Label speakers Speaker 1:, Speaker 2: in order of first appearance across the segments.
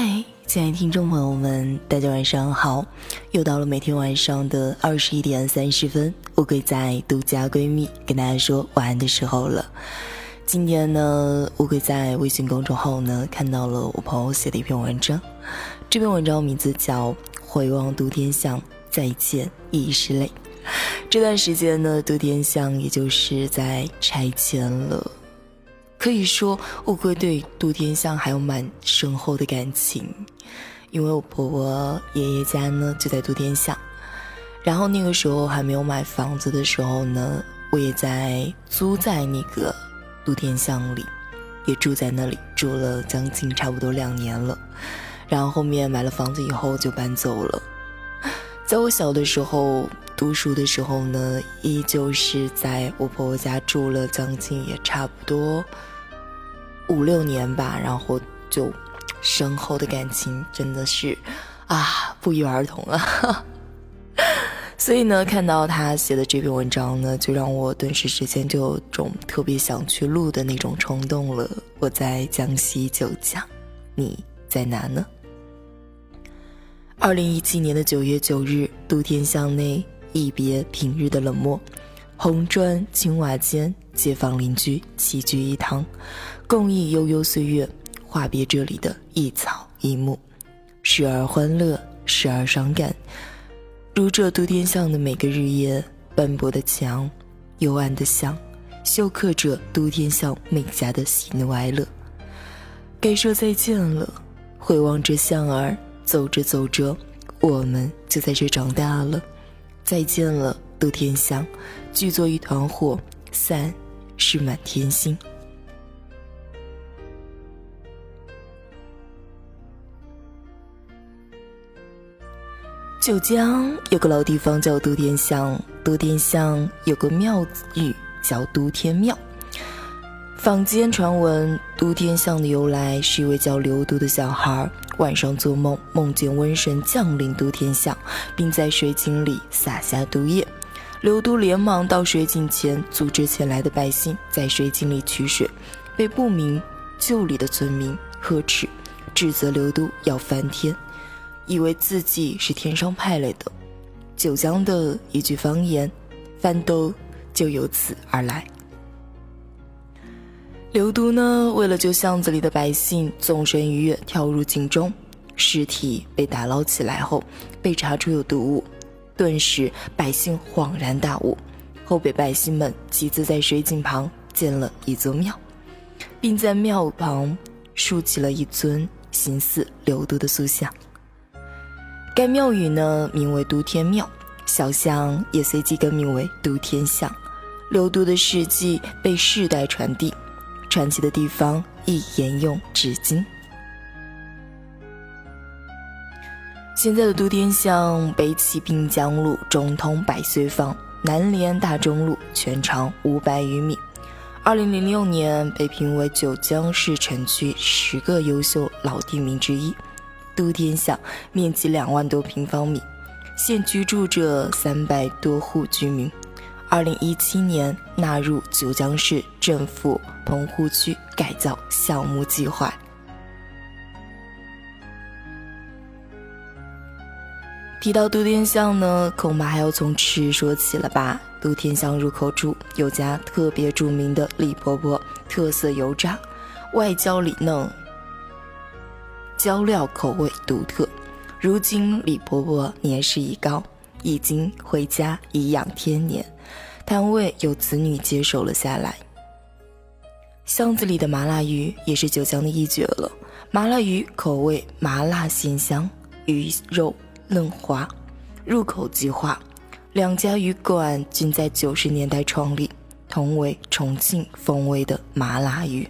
Speaker 1: 嗨，亲爱的听众朋友们，大家晚上好！又到了每天晚上的二十一点三十分，乌龟在独家闺蜜跟大家说晚安的时候了。今天呢，乌龟在微信公众号呢看到了我朋友写的一篇文章，这篇文章名字叫《回望都天巷，再见已是泪》。这段时间呢，都天巷也就是在拆迁了。可以说，乌龟对杜天香还有蛮深厚的感情，因为我婆婆爷爷家呢就在杜天巷，然后那个时候还没有买房子的时候呢，我也在租在那个杜天巷里，也住在那里住了将近差不多两年了，然后后面买了房子以后就搬走了。在我小的时候读书的时候呢，依旧是在我婆婆家住了将近也差不多。五六年吧，然后就深厚的感情真的是啊，不约而同了。所以呢，看到他写的这篇文章呢，就让我顿时之间就有种特别想去录的那种冲动了。我在江西九江，你在哪呢？二零一七年的九月九日，都天巷内一别平日的冷漠，红砖青瓦间，街坊邻居齐聚一堂。共忆悠悠岁月，话别这里的一草一木，时而欢乐，时而伤感。如这都天巷的每个日夜，斑驳的墙，幽暗的巷，绣刻着都天巷每家的喜怒哀乐。该说再见了，回望着巷儿，走着走着，我们就在这长大了。再见了，都天香，聚作一团火，散是满天星。九江有个老地方叫都天巷，都天巷有个庙宇叫都天庙。坊间传闻，都天巷的由来是一位叫刘都的小孩晚上做梦，梦见瘟神降临都天巷，并在水井里撒下毒液。刘都连忙到水井前，阻止前来的百姓在水井里取水，被不明就里的村民呵斥，指责刘都要翻天。以为自己是天上派来的，九江的一句方言“翻兜”就由此而来。刘都呢，为了救巷子里的百姓，纵身一跃跳入井中，尸体被打捞起来后，被查出有毒物，顿时百姓恍然大悟，后被百姓们集资在水井旁建了一座庙，并在庙旁竖起了一尊形似刘都的塑像。该庙宇呢，名为都天庙，小巷也随即更名为都天巷。刘都的事迹被世代传递，传奇的地方亦沿用至今。现在的都天巷北起滨江路，中通百岁坊，南连大中路，全长五百余米。二零零六年被评为九江市城区十个优秀老地名之一。都天巷面积两万多平方米，现居住着三百多户居民。二零一七年纳入九江市政府棚户区改造项目计划。提到都天巷呢，恐怕还要从吃说起了吧？都天巷入口处有家特别著名的李婆婆特色油炸，外焦里嫩。浇料口味独特，如今李婆婆年事已高，已经回家颐养天年，摊位由子女接手了下来。巷子里的麻辣鱼也是九江的一绝了，麻辣鱼口味麻辣鲜香，鱼肉嫩滑，入口即化。两家鱼馆均在九十年代创立，同为重庆风味的麻辣鱼。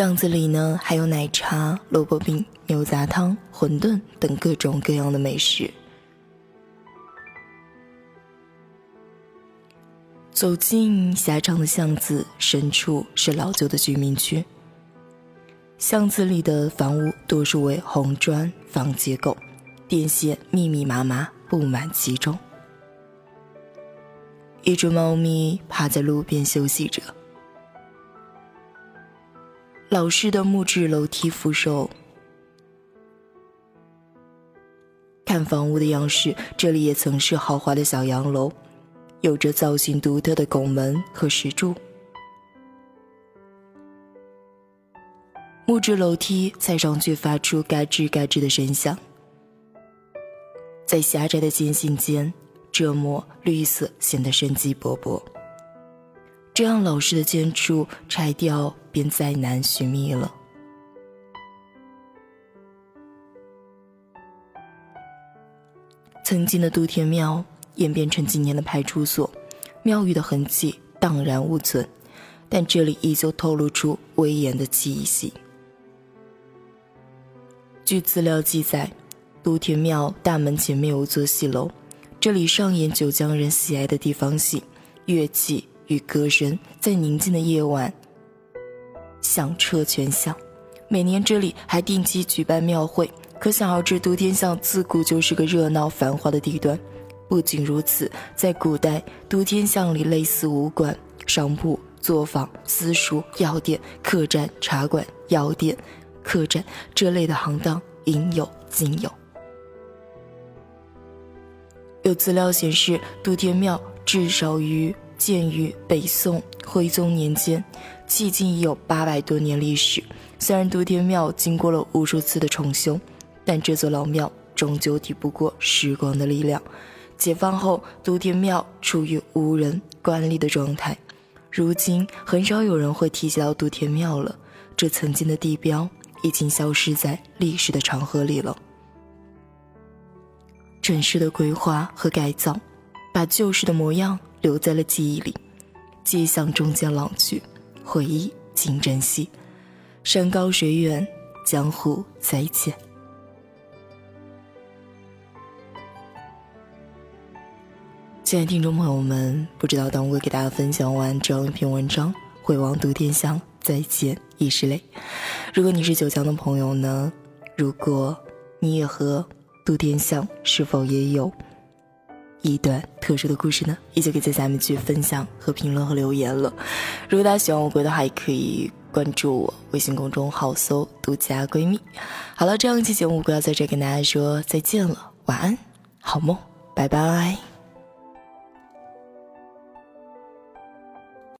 Speaker 1: 巷子里呢，还有奶茶、萝卜饼、牛杂汤、馄饨等各种各样的美食。走进狭长的巷子，深处是老旧的居民区。巷子里的房屋多数为红砖房结构，电线密密麻麻布满其中。一只猫咪趴在路边休息着。老式的木质楼梯扶手，看房屋的样式，这里也曾是豪华的小洋楼，有着造型独特的拱门和石柱。木质楼梯踩上去发出嘎吱嘎吱的声响，在狭窄的间隙间，这抹绿色显得生机勃勃。这样老式的建筑拆掉便再难寻觅了。曾经的都天庙演变成今天的派出所，庙宇的痕迹荡然无存，但这里依旧透露出威严的气息。据资料记载，都天庙大门前面有座戏楼，这里上演九江人喜爱的地方戏，乐器。与歌声在宁静的夜晚响彻全巷，每年这里还定期举办庙会，可想而知，都天巷自古就是个热闹繁华的地段。不仅如此，在古代，都天巷里类似武馆、商铺、作坊、私塾、药店、客栈、茶馆、药店、客栈这类的行当应有尽有。有资料显示，都天庙至少于。建于北宋徽宗年间，迄今已有八百多年历史。虽然都天庙经过了无数次的重修，但这座老庙终究抵不过时光的力量。解放后，都天庙处于无人管理的状态，如今很少有人会提及到都天庙了。这曾经的地标已经消失在历史的长河里了。城市的规划和改造，把旧时的模样。留在了记忆里，街巷中间老去，回忆请珍惜。山高水远，江湖再见。亲爱的听众朋友们，不知道当我给大家分享完这样一篇文章，会望独天香再见已是泪。如果你是九江的朋友呢？如果你也和杜天香是否也有？一段特殊的故事呢，依旧可以在下面去分享和评论和留言了。如果大家喜欢我哥的话，也可以关注我微信公众号搜“独家闺蜜”。好了，这样一期节目，我要在这跟大家说再见了，晚安，好梦，拜拜。